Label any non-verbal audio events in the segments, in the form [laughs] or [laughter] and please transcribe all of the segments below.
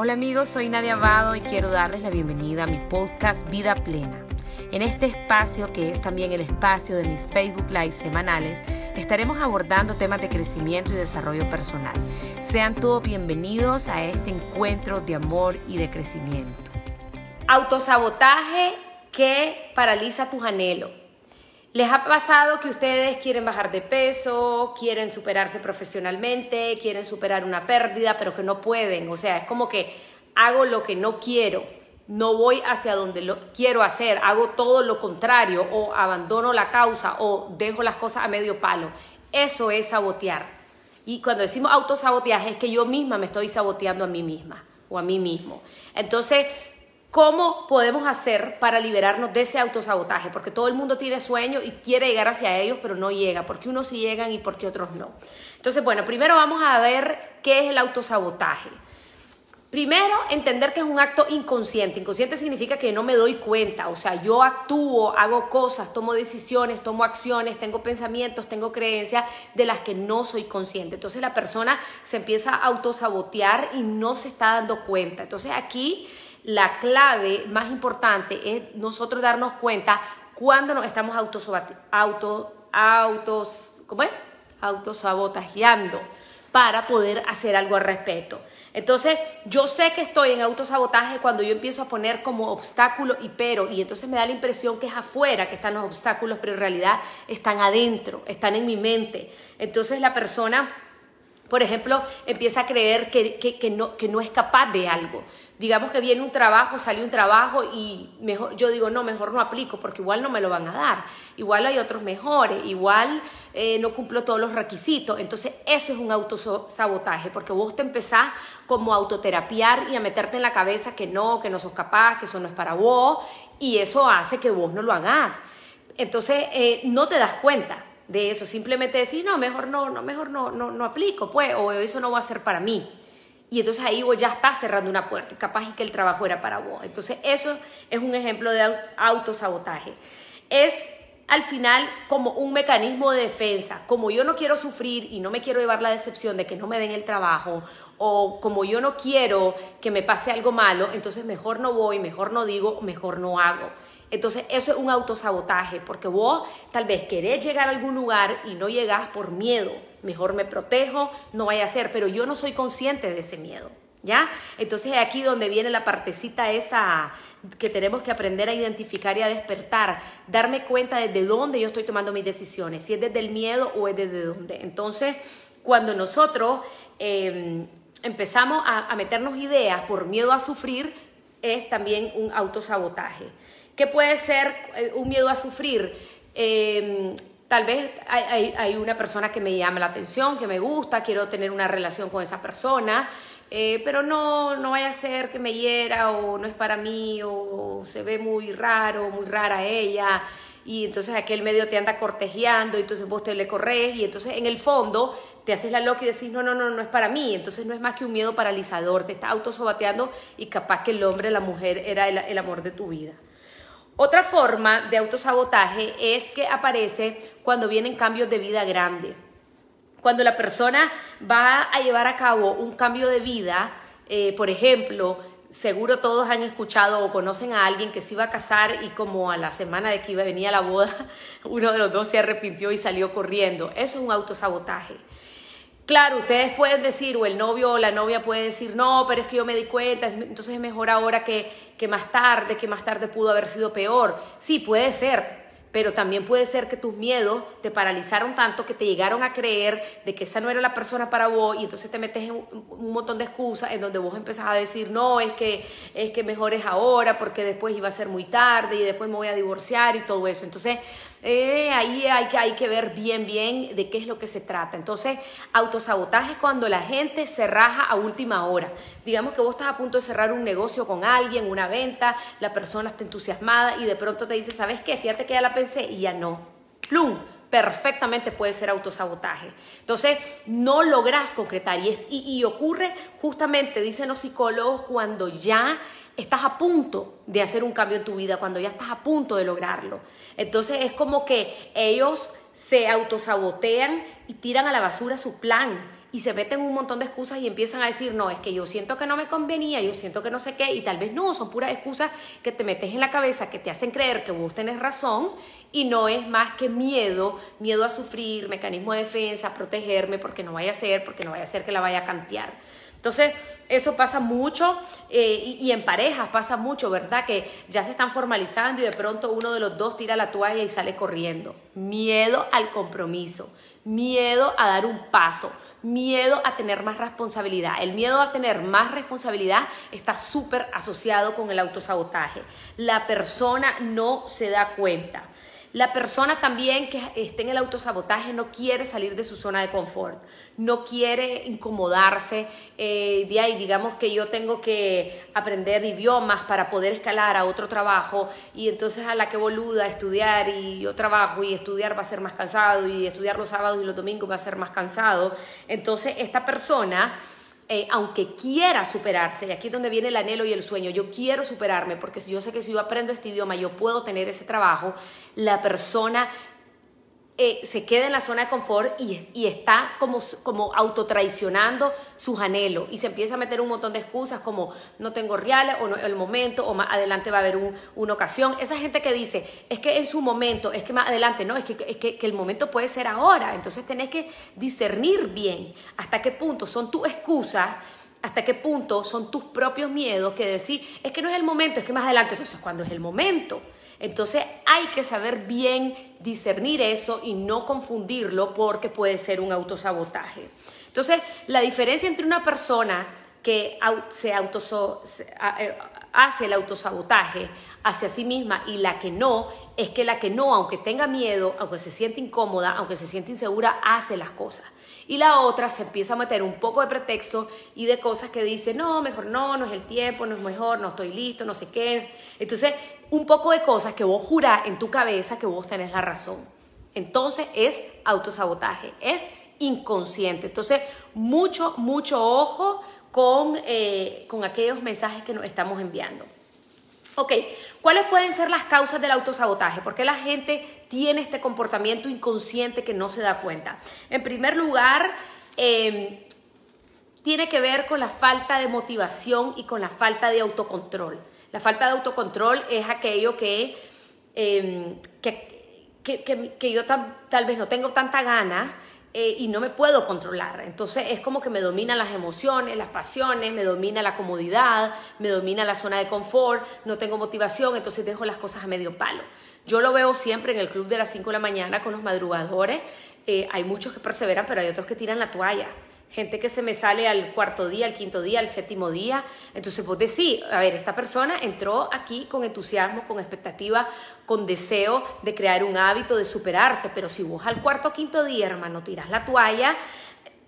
Hola amigos, soy Nadia Abado y quiero darles la bienvenida a mi podcast Vida Plena. En este espacio, que es también el espacio de mis Facebook Live semanales, estaremos abordando temas de crecimiento y desarrollo personal. Sean todos bienvenidos a este encuentro de amor y de crecimiento. Autosabotaje que paraliza tus anhelos. ¿Les ha pasado que ustedes quieren bajar de peso, quieren superarse profesionalmente, quieren superar una pérdida, pero que no pueden? O sea, es como que hago lo que no quiero, no voy hacia donde lo quiero hacer, hago todo lo contrario o abandono la causa o dejo las cosas a medio palo. Eso es sabotear. Y cuando decimos autosaboteaje es que yo misma me estoy saboteando a mí misma o a mí mismo. Entonces, ¿Cómo podemos hacer para liberarnos de ese autosabotaje? Porque todo el mundo tiene sueños y quiere llegar hacia ellos, pero no llega. Porque unos sí llegan y porque otros no. Entonces, bueno, primero vamos a ver qué es el autosabotaje. Primero, entender que es un acto inconsciente. Inconsciente significa que no me doy cuenta. O sea, yo actúo, hago cosas, tomo decisiones, tomo acciones, tengo pensamientos, tengo creencias de las que no soy consciente. Entonces la persona se empieza a autosabotear y no se está dando cuenta. Entonces aquí la clave más importante es nosotros darnos cuenta cuando nos estamos auto, ¿cómo es? autosabotajeando para poder hacer algo al respecto. Entonces, yo sé que estoy en autosabotaje cuando yo empiezo a poner como obstáculo y pero, y entonces me da la impresión que es afuera que están los obstáculos, pero en realidad están adentro, están en mi mente. Entonces la persona por ejemplo, empieza a creer que, no, que no es capaz de algo. Digamos que viene un trabajo, sale un trabajo y mejor, yo digo, no, mejor no aplico porque igual no me lo van a dar. Igual hay otros mejores, igual eh, no cumplo todos los requisitos. Entonces, eso es un autosabotaje porque vos te empezás como a autoterapiar y a meterte en la cabeza que no, que no sos capaz, que eso no es para vos y eso hace que vos no lo hagas. Entonces, eh, no te das cuenta de eso, simplemente decir, no, mejor no, no, mejor no, no, no aplico, pues, o eso no va a ser para mí. Y entonces ahí vos ya estás cerrando una puerta, capaz y que el trabajo era para vos. Entonces eso es un ejemplo de autosabotaje. Es al final como un mecanismo de defensa. Como yo no quiero sufrir y no me quiero llevar la decepción de que no me den el trabajo, o como yo no quiero que me pase algo malo, entonces mejor no voy, mejor no digo, mejor no hago. Entonces eso es un autosabotaje, porque vos tal vez querés llegar a algún lugar y no llegás por miedo. Mejor me protejo, no vaya a ser, pero yo no soy consciente de ese miedo. ¿Ya? Entonces es aquí donde viene la partecita esa que tenemos que aprender a identificar y a despertar, darme cuenta desde dónde yo estoy tomando mis decisiones, si es desde el miedo o es desde dónde. Entonces, cuando nosotros em, empezamos a meternos ideas por miedo a sufrir, es también un autosabotaje. ¿Qué puede ser eh, un miedo a sufrir? Em, tal vez hay, una persona que me llama la atención, que me gusta, quiero tener una relación con esa persona, eh, pero no, no vaya a ser que me hiera o no es para mí o, se ve muy raro, muy rara ella y entonces aquel medio te anda cortejeando y entonces vos te le corres y entonces en el fondo te haces la loca y decís, no, no, no, no es para mí. Entonces no es más que un miedo paralizador, te está autosobateando y capaz que el hombre, la mujer era el amor de tu vida. Otra forma de autosabotaje es que aparece cuando vienen cambios de vida grandes. Cuando la persona va a llevar a cabo un cambio de vida, eh, por ejemplo, seguro todos han escuchado o conocen a alguien que se iba a casar y como a la semana de que iba a venir a la boda, [laughs] uno de los dos se arrepintió y salió corriendo. Eso es un autosabotaje. Claro, ustedes pueden decir, o el novio o la novia puede decir, no, pero es que yo me di cuenta, entonces es mejor ahora que, que más tarde, que más tarde pudo haber sido peor. Sí, puede ser, pero también puede ser que tus miedos te paralizaron tanto que te llegaron a creer de que esa no era la persona para vos y entonces te metes en un, montón de excusas en donde vos empezás a decir, no, es que, es que mejor es ahora porque después iba a ser muy tarde y después me voy a divorciar y todo eso. Entonces, eh, ahí hay que, hay que ver bien, bien de qué es lo que se trata. Entonces, autosabotaje es cuando la gente se raja a última hora. Digamos que vos estás a punto de cerrar un negocio con alguien, una venta, la persona está entusiasmada y de pronto te dice, ¿sabes qué? Fíjate que ya la pensé y ya no. ¡Plum! perfectamente puede ser autosabotaje. Entonces, no logras concretar y, y, ocurre justamente, dicen los psicólogos, cuando ya estás a punto de hacer un cambio en tu vida, cuando ya estás a punto de lograrlo. Entonces es como que ellos se autosabotean y tiran a la basura su plan y se meten un montón de excusas y empiezan a decir, no, es que yo siento que no me convenía, yo siento que no sé qué, y tal vez no, son puras excusas que te metes en la cabeza, que te hacen creer que vos tenés razón y no es más que miedo, miedo a sufrir, mecanismo de defensa, protegerme porque no vaya a ser, porque no vaya a ser que la vaya a cantear. Entonces, eso pasa mucho eh, y, y, en parejas pasa mucho, ¿verdad? Que ya se están formalizando y de pronto uno de los dos tira la toalla y sale corriendo. Miedo al compromiso, miedo a dar un paso, miedo a tener más responsabilidad. El miedo a tener más responsabilidad está súper asociado con el autosabotaje. La persona no se da cuenta. La persona también que esté en el autosabotaje no quiere salir de su zona de confort, no quiere incomodarse. Eh, de ahí, digamos que yo tengo que aprender idiomas para poder escalar a otro trabajo y entonces a la que boluda estudiar y yo trabajo y estudiar va a ser más cansado y estudiar los sábados y los domingos va a ser más cansado. Entonces esta persona eh, aunque quiera superarse, y aquí es donde viene el anhelo y el sueño, yo quiero superarme porque yo sé que si yo aprendo este idioma yo puedo tener ese trabajo, la persona eh, se queda en la zona de confort y, está como, como autotraicionando sus anhelos y se empieza a meter un montón de excusas como no tengo reales o no el momento o más adelante va a haber una ocasión. Esa gente que dice es que en su momento, es que más adelante, no, es que, es que, el momento puede ser ahora. Entonces tenés que discernir bien hasta qué punto son tus excusas hasta qué punto son tus propios miedos que decir, es que no es el momento, es que más adelante, entonces, ¿cuándo es el momento? Entonces hay que saber bien discernir eso y no confundirlo porque puede ser un autosabotaje. Entonces, la diferencia entre una persona que se eh, hace el autosabotaje hacia sí misma y la que no, es que la que no, aunque tenga miedo, aunque se siente incómoda, aunque se siente insegura, hace las cosas. Y la otra se empieza a meter un poco de pretexto y de cosas que dice, no, mejor no, no es el tiempo, no es mejor, no estoy listo, no sé qué. Entonces, un poco de cosas que vos jurás en tu cabeza que vos tenés la razón. Entonces es autosabotaje, es inconsciente. Entonces, mucho, mucho ojo con, eh, con aquellos mensajes que nos estamos enviando. Ok, ¿cuáles pueden ser las causas del autosabotaje? ¿Por qué la gente tiene este comportamiento inconsciente que no se da cuenta? En primer lugar, em, tiene que ver con la falta de motivación y con la falta de autocontrol. La falta de autocontrol es aquello que, em, que, yo tal vez no tengo tanta gana eh, y no me puedo controlar. Entonces es como que me dominan las emociones, las pasiones, me domina la comodidad, me domina la zona de confort, no tengo motivación, entonces dejo las cosas a medio palo. Yo lo veo siempre en el club de las 5 de la mañana con los madrugadores. Eh, hay muchos que perseveran, pero hay otros que tiran la toalla gente que se me sale al cuarto día, al quinto día, al séptimo día. Entonces vos decís, a ver, esta persona entró aquí con entusiasmo, con expectativa, con deseo de crear un hábito, de superarse, pero si vos al cuarto o quinto día, hermano, tiras la toalla,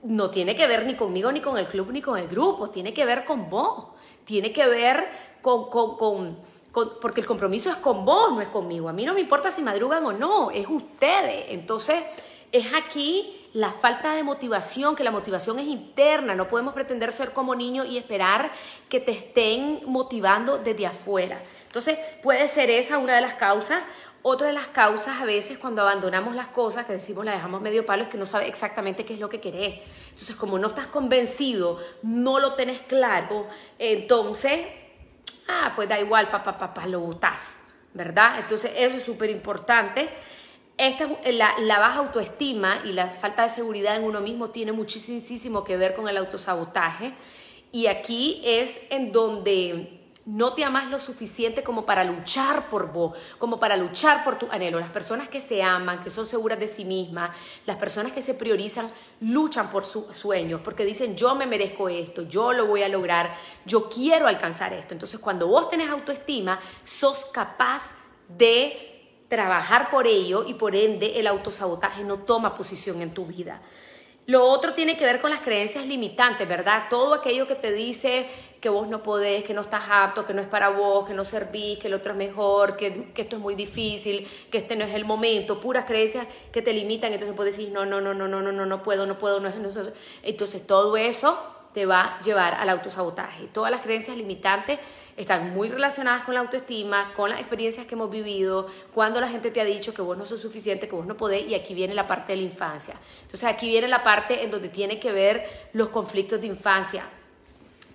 no tiene que ver ni conmigo, ni con el club, ni con el grupo, tiene que ver con vos, tiene que ver con, con, con, con porque el compromiso es con vos, no es conmigo. A mí no me importa si madrugan o no, es ustedes. Entonces, es aquí la falta de motivación, que la motivación es interna, no podemos pretender ser como niños y esperar que te estén motivando desde afuera. Entonces puede ser esa una de las causas. Otra de las causas a veces cuando abandonamos las cosas, que decimos la dejamos medio palo, es que no sabes exactamente qué es lo que querés. Entonces como no estás convencido, no lo tenés claro, entonces, ah, pues da igual, papá, papá, lo botás, ¿verdad? Entonces eso es súper importante esta, la, la, baja autoestima y la falta de seguridad en uno mismo tiene muchísimo que ver con el autosabotaje. Y aquí es en donde no te amas lo suficiente como para luchar por vos, como para luchar por tu anhelo. Las personas que se aman, que son seguras de sí mismas, las personas que se priorizan, luchan por sus sueños, porque dicen, yo me merezco esto, yo lo voy a lograr, yo quiero alcanzar esto. Entonces, cuando vos tenés autoestima, sos capaz de trabajar por ello y por ende el autosabotaje no toma posición en tu vida. Lo otro tiene que ver con las creencias limitantes, ¿verdad? Todo aquello que te dice que vos no podés, que no estás apto, que no es para vos, que no servís, que el otro es mejor, que, esto es muy difícil, que este no es el momento, puras creencias que te limitan, entonces puedes decir, no, no, no, no, no, no, no, no puedo, no puedo, no es, no, entonces todo eso te va a llevar al autosabotaje. Todas las creencias limitantes están muy relacionadas con la autoestima, con las experiencias que hemos vivido, cuando la gente te ha dicho que vos no sos suficiente, que vos no podés, y aquí viene la parte de la infancia. Entonces aquí viene la parte en donde tiene que ver los conflictos de infancia.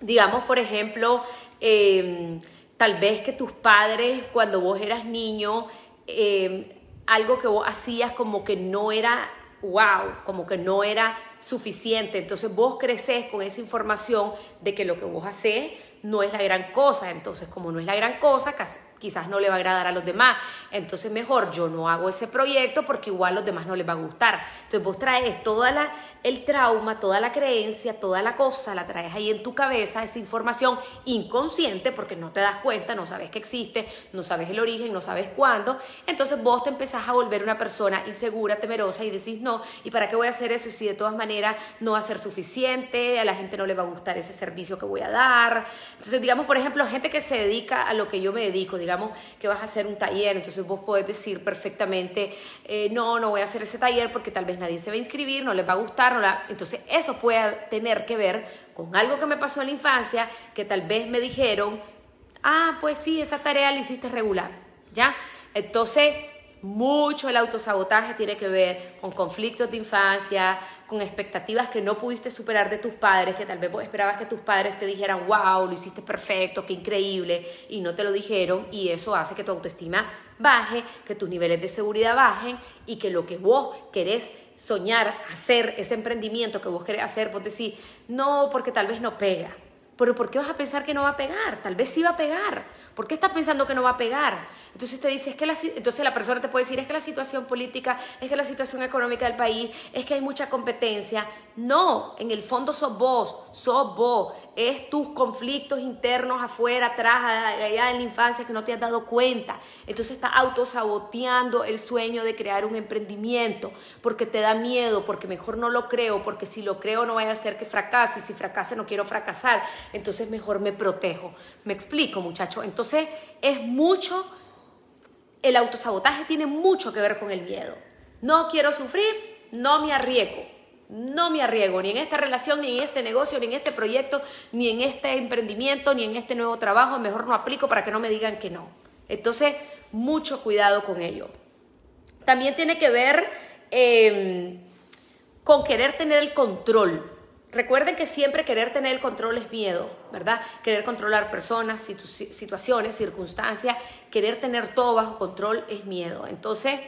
Digamos, por ejemplo, em, tal vez que tus padres, cuando vos eras niño, em, algo que vos hacías como que no era wow, como que no era suficiente. Entonces vos creces con esa información de que lo que vos haces no es la gran cosa. Entonces, como no es la gran cosa, quizás no le va a agradar a los demás. Entonces, mejor yo no hago ese proyecto porque igual a los demás no les va a gustar. Entonces, vos traes toda la el trauma, toda la creencia, toda la cosa, la traes ahí en tu cabeza, esa información inconsciente, porque no te das cuenta, no sabes que existe, no sabes el origen, no sabes cuándo. Entonces vos te empezás a volver una persona insegura, temerosa y decís, no, ¿y para qué voy a hacer eso si de todas maneras no va a ser suficiente? A la gente no le va a gustar ese servicio que voy a dar. Entonces, digamos, por ejemplo, gente que se dedica a lo que yo me dedico, digamos que vas a hacer un taller, entonces vos podés decir perfectamente, eh, no, no voy a hacer ese taller porque tal vez nadie se va a inscribir, no les va a gustar entonces eso puede tener que ver con algo que me pasó en la infancia, que tal vez me dijeron, ah, pues sí, esa tarea la hiciste regular, ¿ya? Entonces, mucho el autosabotaje tiene que ver con conflictos de infancia, con expectativas que no pudiste superar de tus padres, que tal vez vos esperabas que tus padres te dijeran, wow, lo hiciste perfecto, qué increíble, y no te lo dijeron, y eso hace que tu autoestima baje, que tus niveles de seguridad bajen y que lo que vos querés soñar, hacer ese emprendimiento que vos querés hacer, vos decís, no, porque tal vez no pega. Pero ¿por qué vas a pensar que no va a pegar? Tal vez sí va a pegar. ¿Por qué estás pensando que no va a pegar? Entonces te dice, es que la, entonces la persona te puede decir, es que la situación política, es que la situación económica del país, es que hay mucha competencia. No, en el fondo sos vos, sos vos, es tus conflictos internos afuera, atrás, allá en la infancia que no te has dado cuenta. Entonces estás autosaboteando el sueño de crear un emprendimiento porque te da miedo, porque mejor no lo creo, porque si lo creo no vaya a ser que fracase, si fracase no quiero fracasar, entonces mejor me protejo. Me explico, muchachos. Entonces es mucho, el autosabotaje tiene mucho que ver con el miedo. No quiero sufrir, no me arriesgo. No me arriesgo ni en esta relación, ni en este negocio, ni en este proyecto, ni en este emprendimiento, ni en este nuevo trabajo. Mejor no aplico para que no me digan que no. Entonces, mucho cuidado con ello. También tiene que ver em, con querer tener el control. Recuerden que siempre querer tener el control es miedo, ¿verdad? Querer controlar personas, situaciones, circunstancias, querer tener todo bajo control es miedo. Entonces,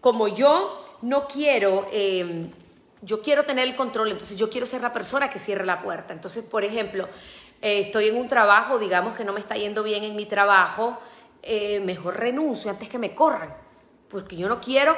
como yo no quiero, em, yo quiero tener el control, entonces yo quiero ser la persona que cierre la puerta. Entonces, por ejemplo, eh, estoy en un trabajo, digamos que no me está yendo bien en mi trabajo, eh, mejor renuncio antes que me corran, porque yo no quiero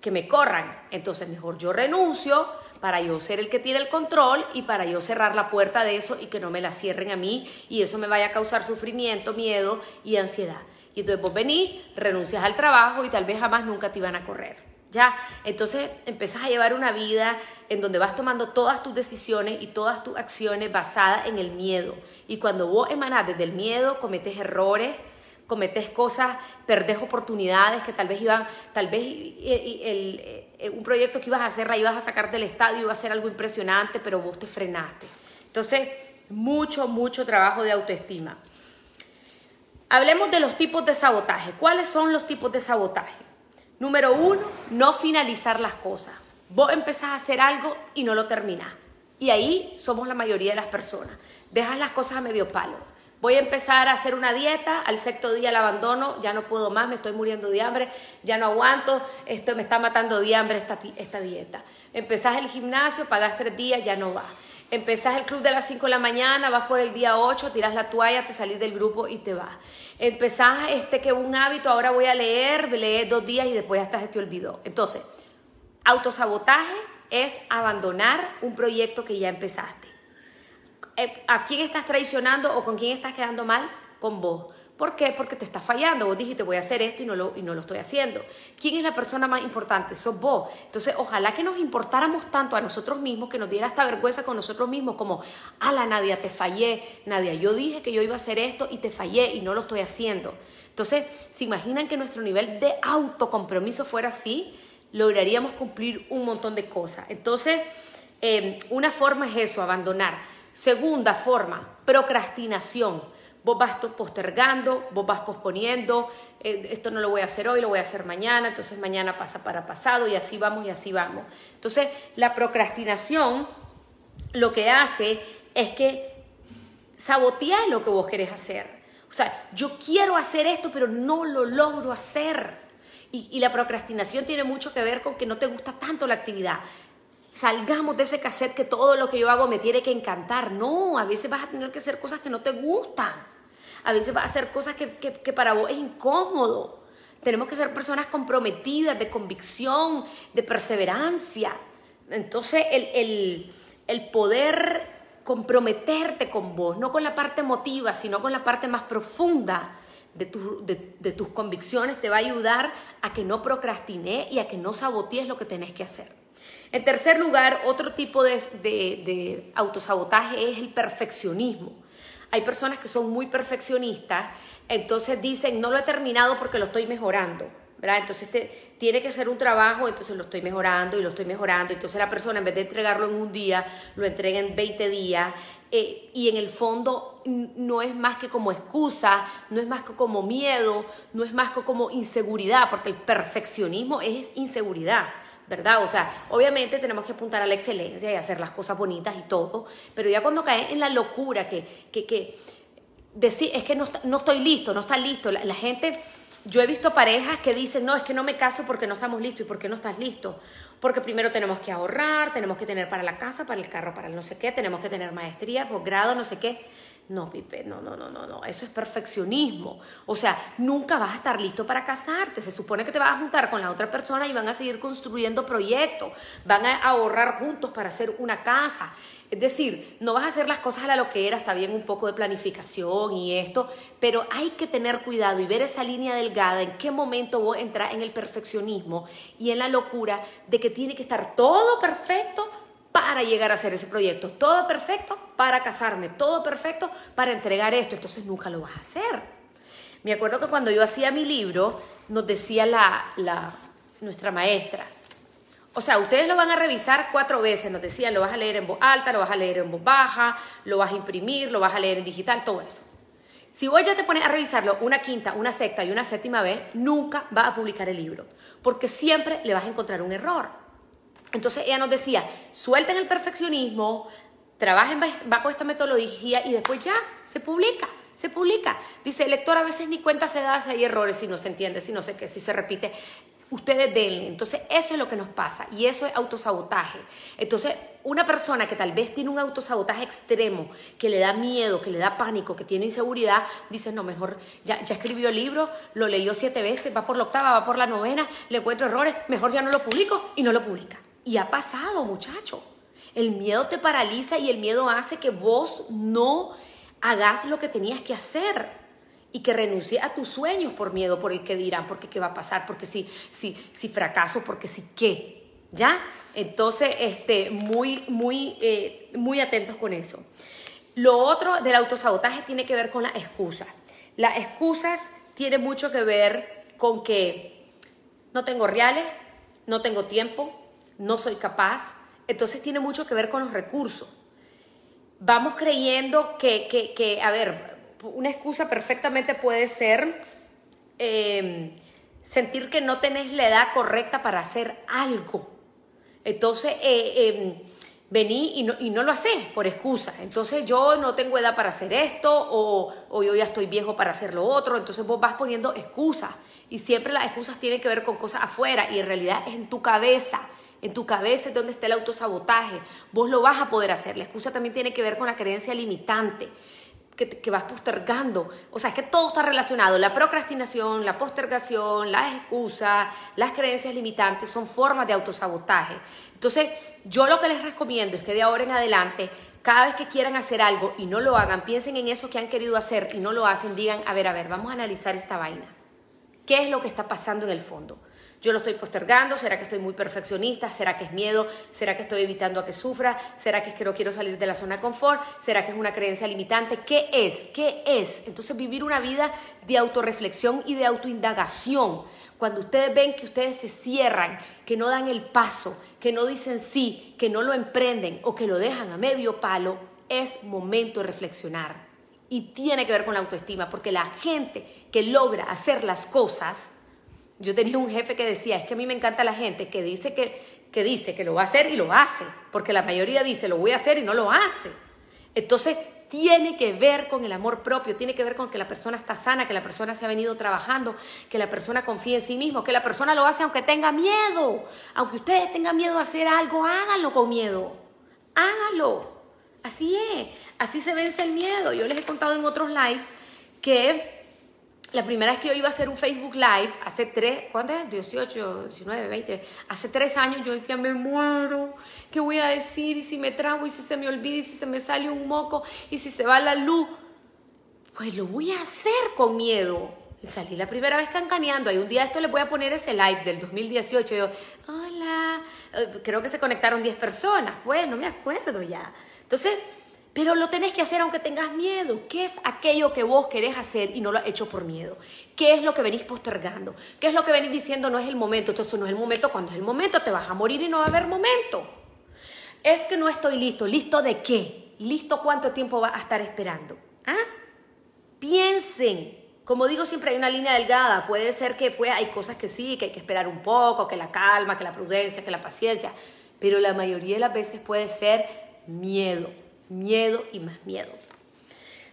que me corran. Entonces, mejor yo renuncio para yo ser el que tiene el control y para yo cerrar la puerta de eso y que no me la cierren a mí y eso me vaya a causar sufrimiento, miedo y ansiedad. Y entonces vos venís, renuncias al trabajo y tal vez jamás nunca te iban a correr. ¿Ya? Entonces empezás a llevar una vida en donde vas tomando todas tus decisiones y todas tus acciones basadas en el miedo. Y cuando vos emanás desde el miedo, cometes errores, cometes cosas, perdés oportunidades que tal vez iban, tal vez el, un proyecto que ibas a hacer la ibas a sacar del estadio, iba a ser algo impresionante, pero vos te frenaste. Entonces, mucho, mucho trabajo de autoestima. Hablemos de los tipos de sabotaje. ¿Cuáles son los tipos de sabotaje? Número uno, no finalizar las cosas. Vos empezás a hacer algo y no lo terminás. Y ahí somos la mayoría de las personas. Dejas las cosas a medio palo Voy a empezar a hacer una dieta, al sexto día la abandono, ya no puedo más, me estoy muriendo de hambre, ya no aguanto, esto me está matando de hambre esta, esta dieta. Empezás el gimnasio, pagas tres días, ya no vas. Empezás el club de las 5 de la mañana, vas por el día 8, tiras la toalla, te salís del grupo y te vas. Empezás este que un hábito, ahora voy a leer, lees dos días y después hasta se te olvidó. Entonces, autosabotaje es abandonar un proyecto que ya empezaste. Eh, ¿a quién estás traicionando o con quién estás quedando mal? Con vos. ¿Por qué? Porque te estás fallando. Vos dijiste, voy a hacer esto y no, lo, y no lo estoy haciendo. ¿Quién es la persona más importante? Sos vos. Entonces, ojalá que nos importáramos tanto a nosotros mismos, que nos diera esta vergüenza con nosotros mismos, como, ala, Nadia, te fallé. Nadia, yo dije que yo iba a hacer esto y te fallé y no lo estoy haciendo. Entonces, ¿se imaginan que nuestro nivel de autocompromiso fuera así? Lograríamos cumplir un montón de cosas. Entonces, eh, una forma es eso, abandonar Segunda forma, procrastinación. Vos vas postergando, vos vas posponiendo, eh, esto no lo voy a hacer hoy, lo voy a hacer mañana, entonces mañana pasa para pasado y así vamos y así vamos. Entonces, la procrastinación lo que hace es que sabotea lo que vos querés hacer. O sea, yo quiero hacer esto, pero no lo logro hacer. Y, la procrastinación tiene mucho que ver con que no te gusta tanto la actividad. Salgamos de ese cassette que todo lo que yo hago me tiene que encantar. No, a veces vas a tener que hacer cosas que no te gustan. A veces vas a hacer cosas que, que, para vos es incómodo. Tenemos que ser personas comprometidas, de convicción, de perseverancia. Entonces, el, el, el poder comprometerte con vos, no con la parte emotiva, sino con la parte más profunda de, de, tus convicciones, te va a ayudar a que no procrastine y a que no sabotees lo que tenés que hacer. En tercer lugar, otro tipo de, de autosabotaje es el perfeccionismo. Hay personas que son muy perfeccionistas, entonces dicen, no lo he terminado porque lo estoy mejorando. Entonces tiene que ser un trabajo, entonces lo estoy mejorando y lo estoy mejorando. Entonces la persona en vez de entregarlo en un día, lo entrega en 20 días. Eh, y en el fondo no es más que como excusa, no es más que como miedo, no es más que como inseguridad, porque el perfeccionismo es inseguridad. ¿Verdad? O sea, obviamente tenemos que apuntar a la excelencia y hacer las cosas bonitas y todo, pero ya cuando cae en la locura que, que, que decir, es que no, no estoy listo, no está listo, la gente yo he visto parejas que dicen, no, es que no me caso porque no estamos listos. ¿Y por qué no estás listo? Porque primero tenemos que ahorrar, tenemos que tener para la casa, para el carro, para el no sé qué, tenemos que tener maestría, posgrado, no sé qué. No, Pipe, no, no, no, no, no, eso es perfeccionismo. O sea, nunca vas a estar listo para casarte. Se supone que te vas a juntar con la otra persona y van a seguir construyendo proyectos, van a ahorrar juntos para hacer una casa. Es decir, no vas a hacer las cosas a la loquera, está bien un poco de planificación y esto, pero hay que tener cuidado y ver esa línea delgada, en qué momento vos entras en el perfeccionismo y en la locura de que tiene que estar todo perfecto para llegar a hacer ese proyecto. Todo perfecto para casarme, todo perfecto para entregar esto. Entonces nunca lo vas a hacer. Me acuerdo que cuando yo hacía mi libro, nos decía la, la, nuestra maestra, o sea, ustedes lo van a revisar cuatro veces, nos decía, lo vas a leer en voz alta, lo vas a leer en voz baja, lo vas a imprimir, lo vas a leer en digital, todo eso. Si vos ya te pones a revisarlo una quinta, una sexta y una séptima vez, nunca vas a publicar el libro, porque siempre le vas a encontrar un error. Entonces ella nos decía, suelten el perfeccionismo, trabajen bajo esta metodología y después ya se publica, se publica. Dice, el lector a veces ni cuenta se da si hay errores, si no se entiende, si no sé qué, si se repite. Ustedes denle. Entonces eso es lo que nos pasa y eso es autosabotaje. Entonces una persona que tal vez tiene un autosabotaje extremo, que le da miedo, que le da pánico, que tiene inseguridad, dice, no, mejor ya, ya escribió el libro, lo leyó siete veces, va por la octava, va por la novena, le encuentro errores, mejor ya no lo publico y no lo publica. Y ha pasado, muchacho. El miedo te paraliza y el miedo hace que vos no hagas lo que tenías que hacer y que renuncie a tus sueños por miedo, por el que dirán, porque qué va a pasar, porque si, si, si fracaso, porque si qué, ¿ya? Entonces, este, muy, muy, eh, muy atentos con eso. Lo otro del autosabotaje tiene que ver con las excusas. Las excusas tienen mucho que ver con que no tengo reales, no tengo tiempo, no soy capaz. Entonces tiene mucho que ver con los recursos. Vamos creyendo que, que, a ver, una excusa perfectamente puede ser em, sentir que no tenés la edad correcta para hacer algo. Entonces, eh, em, vení y no, y no, lo haces por excusa. Entonces yo no tengo edad para hacer esto o, o, yo ya estoy viejo para hacer lo otro. Entonces vos vas poniendo excusas y siempre las excusas tienen que ver con cosas afuera y en realidad es en tu cabeza. En tu cabeza es donde está el autosabotaje. Vos lo vas a poder hacer. La excusa también tiene que ver con la creencia limitante que, que, vas postergando. O sea, es que todo está relacionado. La procrastinación, la postergación, las excusas, las creencias limitantes son formas de autosabotaje. Entonces, yo lo que les recomiendo es que de ahora en adelante, cada vez que quieran hacer algo y no lo hagan, piensen en eso que han querido hacer y no lo hacen, digan, a ver, a ver, vamos a analizar esta vaina. ¿Qué es lo que está pasando en el fondo? Yo lo estoy postergando, ¿será que estoy muy perfeccionista? ¿Será que es miedo? ¿Será que estoy evitando a que sufra? ¿Será que es que no quiero salir de la zona de confort? ¿Será que es una creencia limitante? ¿Qué es? ¿Qué es? Entonces vivir una vida de autorreflexión y de autoindagación. Cuando ustedes ven que ustedes se cierran, que no dan el paso, que no dicen sí, que no lo emprenden o que lo dejan a medio palo, es momento de reflexionar y tiene que ver con la autoestima, porque la gente que logra hacer las cosas, yo tenía un jefe que decía, es que a mí me encanta la gente que dice que, que dice que lo va a hacer y lo hace, porque la mayoría dice lo voy a hacer y no lo hace. Entonces, tiene que ver con el amor propio, tiene que ver con que la persona está sana, que la persona se ha venido trabajando, que la persona confía en sí mismo, que la persona lo hace aunque tenga miedo. Aunque ustedes tengan miedo a hacer algo, háganlo con miedo. Háganlo. Así es. Así se vence el miedo. Yo les he contado en otros live que la primera vez que yo iba a hacer un Facebook Live, hace tres, ¿cuánto es? 18, 19, 20, hace tres años yo decía, me muero, ¿qué voy a decir? Y si me trago, y si se me olvida, y si se me sale un moco, y si se va la luz. Pues lo voy a hacer con miedo. Salí la primera vez cancaneando. Ahí un día esto les voy a poner ese live del 2018. Y yo, hola, eh, creo que se conectaron 10 personas. Pues no me acuerdo ya. Entonces, pero lo tenés que hacer aunque tengas miedo. ¿Qué es aquello que vos querés hacer y no lo has hecho por miedo? ¿Qué es lo que venís postergando? ¿Qué es lo que venís diciendo no es el momento? Entonces no es el momento. Cuando es el momento te vas a morir y no va a haber momento. Es que no estoy listo. ¿Listo de qué? ¿Listo cuánto tiempo va a estar esperando? ¿Ah? Piensen. Como digo, siempre hay una línea delgada. Puede ser que pues, hay cosas que sí, que hay que esperar un poco, que la calma, que la prudencia, que la paciencia. Pero la mayoría de las veces puede ser miedo miedo y más miedo.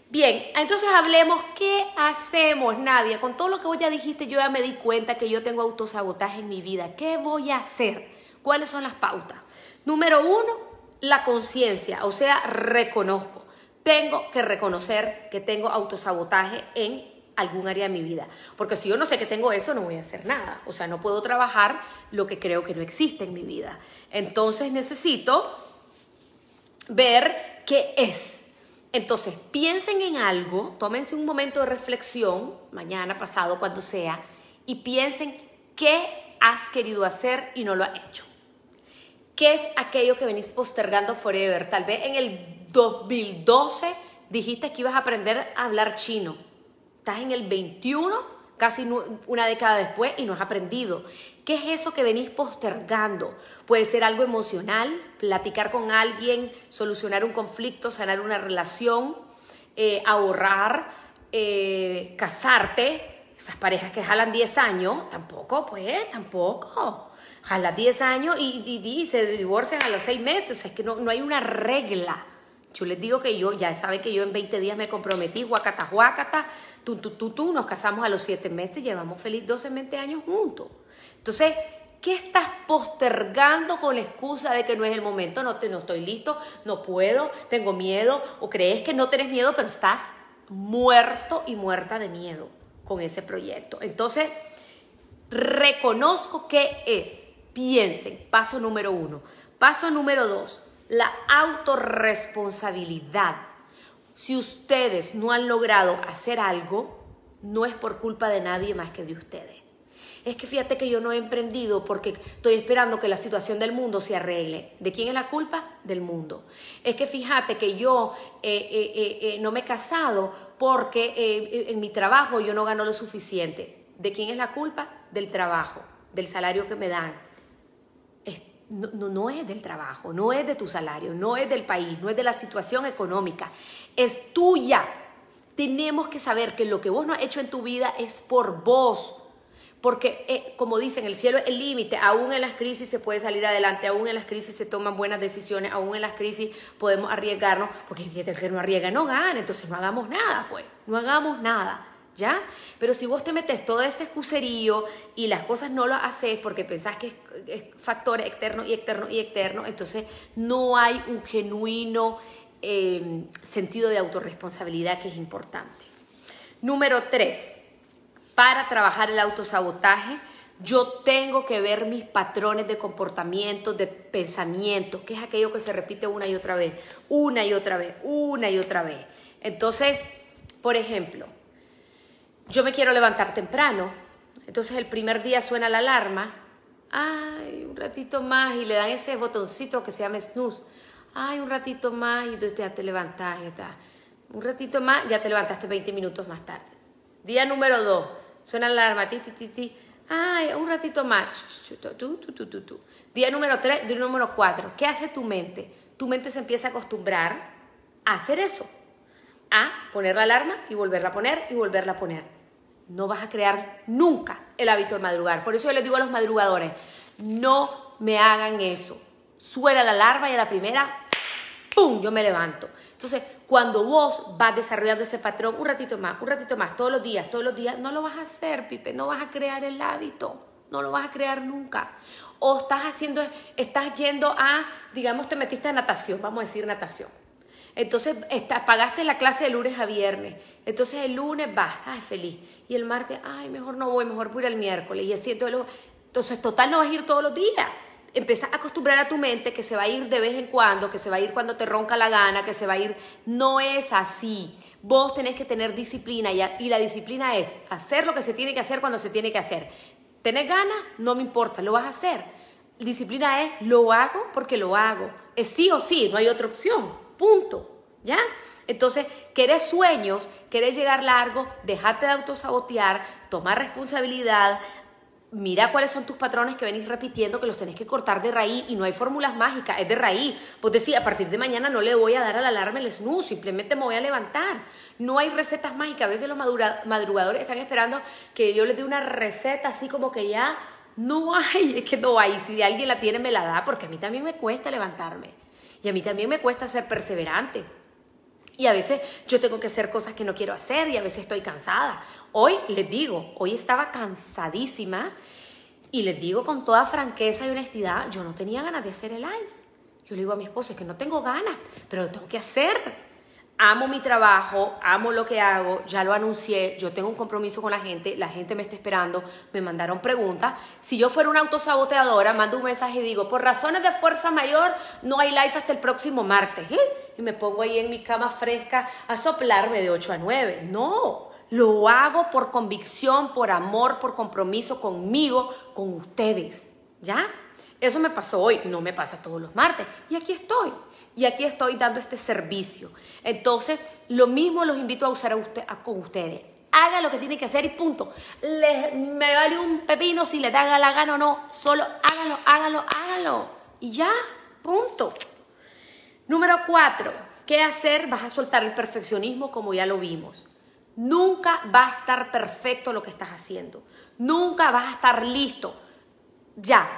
Bien, entonces hablemos, ¿qué hacemos, Nadia? Con todo lo que vos ya dijiste, yo ya me di cuenta que yo tengo autosabotaje en mi vida. ¿Qué voy a hacer? ¿Cuáles son las pautas? Número uno, la conciencia, o sea, reconozco. Tengo que reconocer que tengo autosabotaje en algún área de mi vida. Porque si yo no sé que tengo eso, no voy a hacer nada. O sea, no puedo trabajar lo que creo que no existe en mi vida. Entonces necesito ver qué es. Entonces, piensen en algo, tómense un momento de reflexión, mañana, pasado, cuando sea, y piensen qué has querido hacer y no lo has hecho. ¿Qué es aquello que venís postergando forever? Tal vez en el 2012 dijiste que ibas a aprender a hablar chino. Estás en el 21, casi una década después, y no has aprendido. ¿Qué es eso que venís postergando? Puede ser algo emocional, platicar con alguien, solucionar un conflicto, sanar una relación, eh, ahorrar, eh, casarte. Esas parejas que jalan 10 años, tampoco, pues, tampoco. Jalan 10 años y, se divorcian a los 6 meses. es que no, no hay una regla. Yo les digo que yo, ya saben que yo en 20 días me comprometí, guacata, guacata, tú, tú, tú, tú, nos casamos a los 7 meses, llevamos feliz 12, 20 años juntos. Entonces, ¿qué estás postergando con la excusa de que no es el momento? No, te, no estoy listo, no puedo, tengo miedo, o crees que no tienes miedo, pero estás muerto y muerta de miedo con ese proyecto. Entonces, reconozco qué es. Piensen, paso número uno. Paso número dos, la autorresponsabilidad. Si ustedes no han logrado hacer algo, no es por culpa de nadie más que de ustedes es que fíjate que yo no he emprendido porque estoy esperando que la situación del mundo se arregle. ¿De quién es la culpa? Del mundo. Es que fíjate que yo eh, eh, eh, no me he casado porque en mi trabajo yo no gano lo suficiente. ¿De quién es la culpa? Del trabajo, del salario que me dan. no, no, no es del trabajo, no es de tu salario, no es del país, no es de la situación económica, es tuya. Tenemos que saber que lo que vos no has hecho en tu vida es por vos porque, eh, como dicen, el cielo es el límite. Aún en las crisis se puede salir adelante, aún en las crisis se toman buenas decisiones, aún en las crisis podemos arriesgarnos, porque si el que no arriesga no gana, entonces no hagamos nada, pues, no hagamos nada. ¿Ya? Pero si vos te metes todo ese excuserío y las cosas no lo haces porque pensás que es, factor externo y externo y externo, entonces no hay un genuino eh, sentido de autorresponsabilidad que es importante. Número tres, para trabajar el autosabotaje, yo tengo que ver mis patrones de comportamiento, de pensamiento, que es aquello que se repite una y otra vez, una y otra vez, una y otra vez. Entonces, por ejemplo, yo me quiero levantar temprano, entonces el primer día suena la alarma, ay, un ratito más, y le dan ese botoncito que se llama snooze, ay, un ratito más, y entonces ya te levantas, ya está. Un ratito más, ya te levantaste 20 minutos más tarde. Día número 2 Suena la alarma, ti, ti, ti, ti. Ay, un ratito más. Día número 3, día número 4. ¿Qué hace tu mente? Tu mente se empieza a acostumbrar a hacer eso, a poner la alarma y volverla a poner y volverla a poner. No vas a crear nunca el hábito de madrugar. Por eso yo les digo a los madrugadores, no me hagan eso. Suena la alarma y a la primera, ¡pum!, yo me levanto. Entonces, cuando vos vas desarrollando ese patrón un ratito más, un ratito más, todos los días, todos los días, no lo vas a hacer, Pipe, no vas a crear el hábito, no lo vas a crear nunca. O estás haciendo, estás yendo a, digamos, te metiste a natación, vamos a decir natación. Entonces, pagaste la clase de lunes a viernes. Entonces, el lunes vas, ay, feliz. Y el martes, ay, mejor no voy, mejor voy el miércoles. Y así, entonces, total, no vas a ir todos los días empiezas a acostumbrar a tu mente que se va a ir de vez en cuando, que se va a ir cuando te ronca la gana, que se va a ir. No es así. Vos tenés que tener disciplina y, y la disciplina es hacer lo que se tiene que hacer cuando se tiene que hacer. ¿Tenés ganas? No me importa, lo vas a hacer. Disciplina es lo hago porque lo hago. Es sí o sí, no hay otra opción. Punto. ¿Ya? Entonces, querés sueños, querés llegar largo, dejate de autosabotear, tomar responsabilidad, mira cuáles son tus patrones que venís repitiendo, que los tenés que cortar de raíz y no hay fórmulas mágicas, es de raíz. Vos decís, a partir de mañana no le voy a dar a la alarma el snooze, simplemente me voy a levantar. No hay recetas mágicas, a veces los madrugadores están esperando que yo les dé una receta así como que ya no hay, [laughs] es que no hay, si alguien la tiene me la da, porque a mí también me cuesta levantarme y a mí también me cuesta ser perseverante. Y a veces yo tengo que hacer cosas que no quiero hacer y a veces estoy cansada. Hoy les digo, hoy estaba cansadísima y les digo con toda franqueza y honestidad, yo no tenía ganas de hacer el live. Yo le digo a mi esposo, es que no tengo ganas, pero lo tengo que hacer amo mi trabajo, amo lo que hago, ya lo anuncié, yo tengo un compromiso con la gente, la gente me está esperando, me mandaron preguntas. Si yo fuera una autosaboteadora, mando un mensaje y digo, por razones de fuerza mayor, no hay live hasta el próximo martes. ¿eh? Y me pongo ahí en mi cama fresca a soplarme de 8 a 9. No, lo hago por convicción, por amor, por compromiso conmigo, con ustedes. ¿Ya? Eso me pasó hoy, no me pasa todos los martes. Y aquí estoy y aquí estoy dando este servicio. Entonces, lo mismo los invito a usar a con ustedes. Haga lo que tiene que hacer y punto. Les, me vale un pepino si le da la gana o no. Solo hágalo, hágalo, hágalo. Y ya, punto. Número cuatro, ¿qué hacer? Vas a soltar el perfeccionismo como ya lo vimos. Nunca va a estar perfecto lo que estás haciendo. Nunca vas a estar listo. Ya,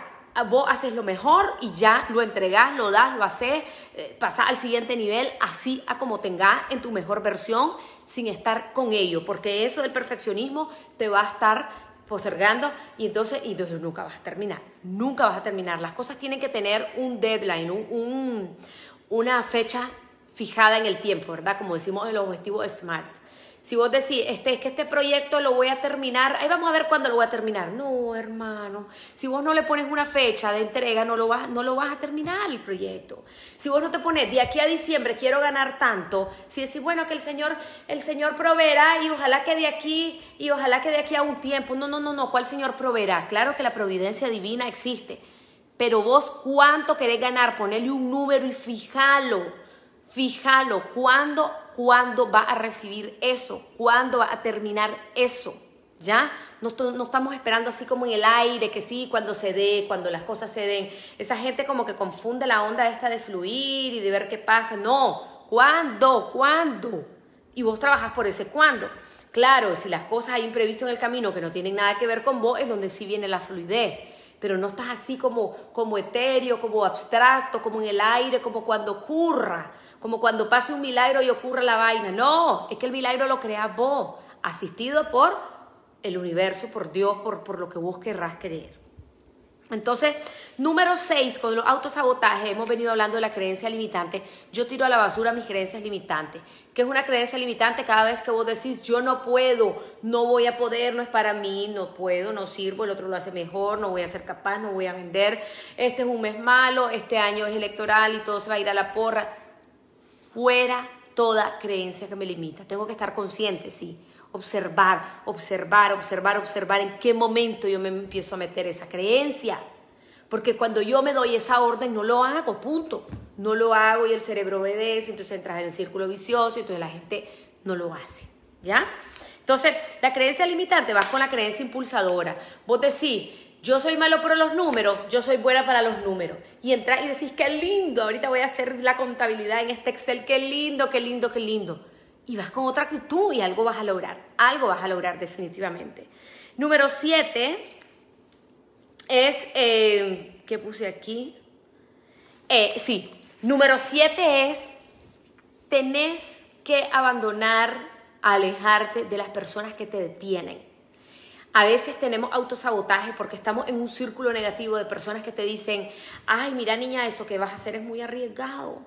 vos haces lo mejor y ya lo entregás, lo das, lo haces, eh, pasás al siguiente nivel, así a como tengas en tu mejor versión, sin estar con ello, porque eso del perfeccionismo te va a estar postergando y entonces, y entonces nunca vas a terminar, nunca vas a terminar. Las cosas tienen que tener un deadline, un, una fecha fijada en el tiempo, ¿verdad? Como decimos en los objetivos SMART. Si vos decís, este, es que este proyecto lo voy a terminar, ahí vamos a ver cuándo lo voy a terminar. No, hermano. Si vos no le pones una fecha de entrega, no lo vas, no lo vas a terminar el proyecto. Si vos no te pones, de aquí a diciembre quiero ganar tanto, si decís, bueno, que el Señor, el Señor proveerá y ojalá que de aquí, y ojalá que de aquí a un tiempo. No, no, no, no. ¿Cuál Señor proveerá? Claro que la providencia divina existe. Pero vos, ¿cuánto querés ganar? Ponele un número y fíjalo. Fíjalo. ¿Cuándo? cuándo va a recibir eso, cuándo va a terminar eso. ¿Ya? No, no, estamos esperando así como en el aire, que sí, cuando se dé, cuando las cosas se den. Esa gente como que confunde la onda esta de fluir y de ver qué pasa. No, ¿cuándo? ¿Cuándo? Y vos trabajas por ese cuándo. Claro, si las cosas hay imprevisto en el camino que no tienen nada que ver con vos, es donde sí viene la fluidez. Pero no estás así como, como etéreo, como abstracto, como en el aire, como cuando ocurra como cuando pase un milagro y ocurra la vaina. No, es que el milagro lo creas vos, asistido por el universo, por Dios, por, por lo que vos querrás creer. Entonces, número 6, con los autosabotajes, hemos venido hablando de la creencia limitante. Yo tiro a la basura mis creencias limitantes. ¿Qué es una creencia limitante? Cada vez que vos decís, yo no puedo, no voy a poder, no es para mí, no puedo, no sirvo, el otro lo hace mejor, no voy a ser capaz, no voy a vender, este es un mes malo, este año es electoral y todo se va a ir a la porra fuera toda creencia que me limita. Tengo que estar consciente, sí. Observar, observar, observar, observar en qué momento yo me empiezo a meter esa creencia. Porque cuando yo me doy esa orden, no lo hago, punto. No lo hago y el cerebro obedece, entonces entras en el círculo vicioso y entonces la gente no lo hace. ¿Ya? Entonces, la creencia limitante va con la creencia impulsadora. Vos decís, yo soy malo por los números, yo soy buena para los números. Y entras y decís, qué lindo, ahorita voy a hacer la contabilidad en este Excel, qué lindo, qué lindo, qué lindo. Y vas con otra actitud y algo vas a lograr, algo vas a lograr definitivamente. Número siete es, eh, ¿qué puse aquí? Eh, sí, número siete es, tenés que abandonar, alejarte de las personas que te detienen. A veces tenemos autosabotaje porque estamos en un círculo negativo de personas que te dicen, ay, mira niña, eso que vas a hacer es muy arriesgado.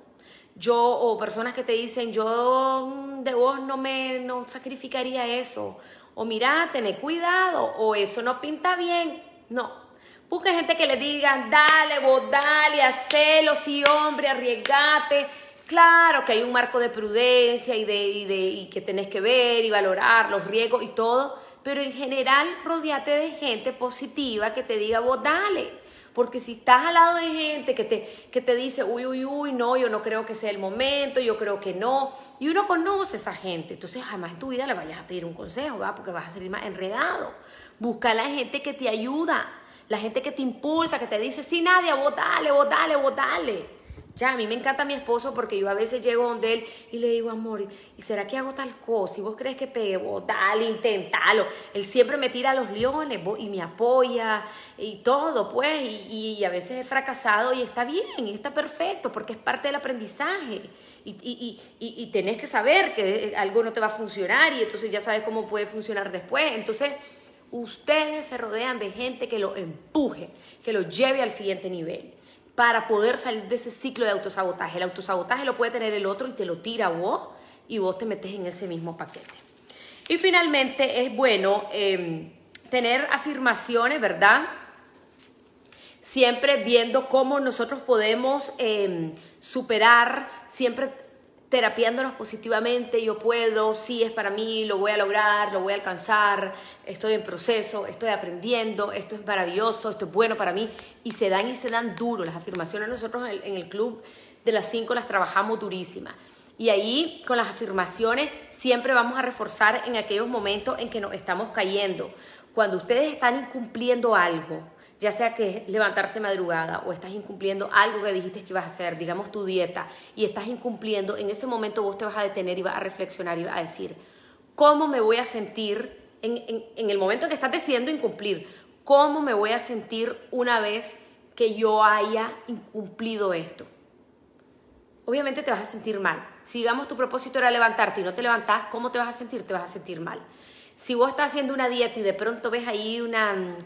Yo, o personas que te dicen, yo mm, de vos no me no sacrificaría eso. O mira, ten cuidado, o eso no pinta bien. No. Busca gente que le diga, dale, vos dale, hacelo, sí, hombre, arriesgate. Claro que hay un marco de prudencia y, de, y, de, y que tenés que ver y valorar los riesgos y todo, pero en general rodeate de gente positiva que te diga vos dale. Porque si estás al lado de gente que te, que te dice, uy, uy, uy, no, yo no creo que sea el momento, yo creo que no, y uno conoce a esa gente, entonces jamás en tu vida le vayas a pedir un consejo, ¿va? Porque vas a salir más enredado. Busca a la gente que te ayuda, la gente que te impulsa, que te dice, sí, Nadia, dale, vos dale. Ya, a mí me encanta mi esposo porque yo a veces llego donde él y le digo, amor, ¿y será que hago tal cosa? ¿Y vos crees que pegue? Vos dale, intentalo. Él siempre me tira los leones y me apoya y todo, pues. Y, a veces he fracasado y está bien, y está perfecto porque es parte del aprendizaje. Y, y, tenés que saber que algo no te va a funcionar y entonces ya sabes cómo puede funcionar después. Entonces, ustedes se rodean de gente que lo empuje, que lo lleve al siguiente nivel para poder salir de ese ciclo de autosabotaje. El autosabotaje lo puede tener el otro y te lo tira vos y vos te metes en ese mismo paquete. Y finalmente es bueno em, tener afirmaciones, ¿verdad? Siempre viendo cómo nosotros podemos em, superar, siempre terapiándonos positivamente, yo puedo, sí es para mí, lo voy a lograr, lo voy a alcanzar, estoy en proceso, estoy aprendiendo, esto es maravilloso, esto es bueno para mí, y se dan y se dan duro. Las afirmaciones nosotros en el club de las cinco las trabajamos durísimas. Y ahí con las afirmaciones siempre vamos a reforzar en aquellos momentos en que nos estamos cayendo. Cuando ustedes están incumpliendo algo, ya sea que levantarse madrugada o estás incumpliendo algo que dijiste que ibas a hacer, digamos tu dieta, y estás incumpliendo, en ese momento vos te vas a detener y vas a reflexionar y vas a decir, ¿cómo me voy a sentir en, en el momento que estás decidiendo incumplir? ¿Cómo me voy a sentir una vez que yo haya incumplido esto? Obviamente te vas a sentir mal. Si digamos tu propósito era levantarte y no te levantás, ¿cómo te vas a sentir? Te vas a sentir mal. Si vos estás haciendo una dieta y de pronto ves ahí una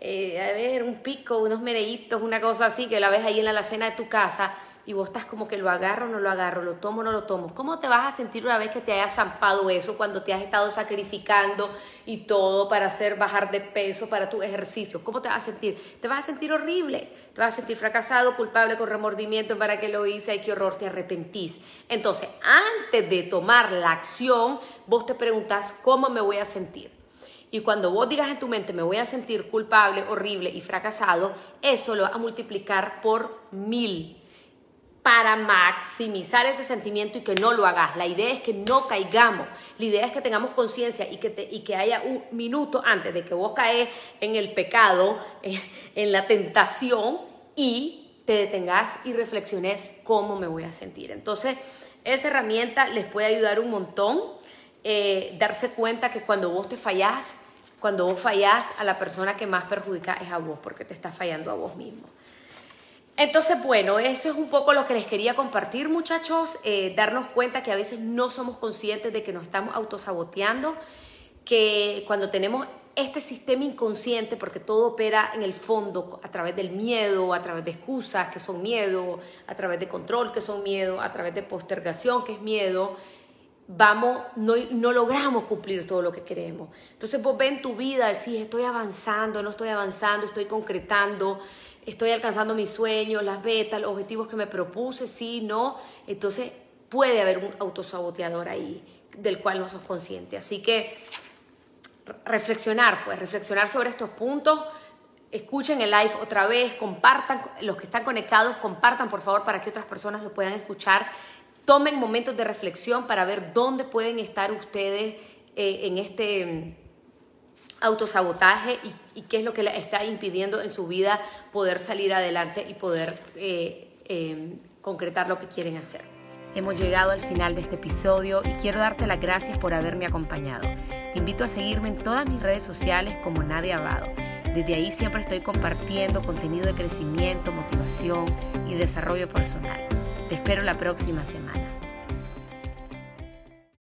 eh, a ver, un pico, unos mereitos, una cosa así, que la ves ahí en la alacena de tu casa y vos estás como que lo agarro no lo agarro, lo tomo no lo tomo. ¿Cómo te vas a sentir una vez que te haya zampado eso cuando te has estado sacrificando y todo para hacer bajar de peso para tu ejercicio? ¿Cómo te vas a sentir? Te vas a sentir horrible, te vas a sentir fracasado, culpable, con remordimiento para que lo hice, ay, qué horror, te arrepentís. Entonces, antes de tomar la acción, vos te preguntas, ¿cómo me voy a sentir? Y cuando vos digas en tu mente, me voy a sentir culpable, horrible y fracasado, eso lo va a multiplicar por mil para maximizar ese sentimiento y que no lo hagas. La idea es que no caigamos. La idea es que tengamos conciencia y, que y que haya un minuto antes de que vos caes en el pecado, [laughs] en, la tentación y te detengas y reflexiones cómo me voy a sentir. Entonces, esa herramienta les puede ayudar un montón. Eh, darse cuenta que cuando vos te fallás, cuando vos fallás, a la persona que más perjudica es a vos, porque te está fallando a vos mismo. Entonces, bueno, eso es un poco lo que les quería compartir, muchachos, eh, darnos cuenta que a veces no somos conscientes de que nos estamos autosaboteando, que cuando tenemos este sistema inconsciente, porque todo opera en el fondo a través del miedo, a través de excusas, que son miedo, a través de control, que son miedo, a través de postergación, que es miedo, vamos, no, no, logramos cumplir todo lo que queremos. Entonces vos ves en tu vida, decís, estoy avanzando, no estoy avanzando, estoy concretando, estoy alcanzando mis sueños, las metas, los objetivos que me propuse, sí, no. Entonces puede haber un autosaboteador ahí del cual no sos consciente. Así que reflexionar, pues reflexionar sobre estos puntos. Escuchen el live otra vez, compartan, los que están conectados, compartan por favor para que otras personas lo puedan escuchar tomen momentos de reflexión para ver dónde pueden estar ustedes eh, en este autosabotaje y, qué es lo que le está impidiendo en su vida poder salir adelante y poder eh, eh, concretar lo que quieren hacer. Hemos llegado al final de este episodio y quiero darte las gracias por haberme acompañado. Te invito a seguirme en todas mis redes sociales como Nadia Abado. Desde ahí siempre estoy compartiendo contenido de crecimiento, motivación y desarrollo personal. Te espero la próxima semana.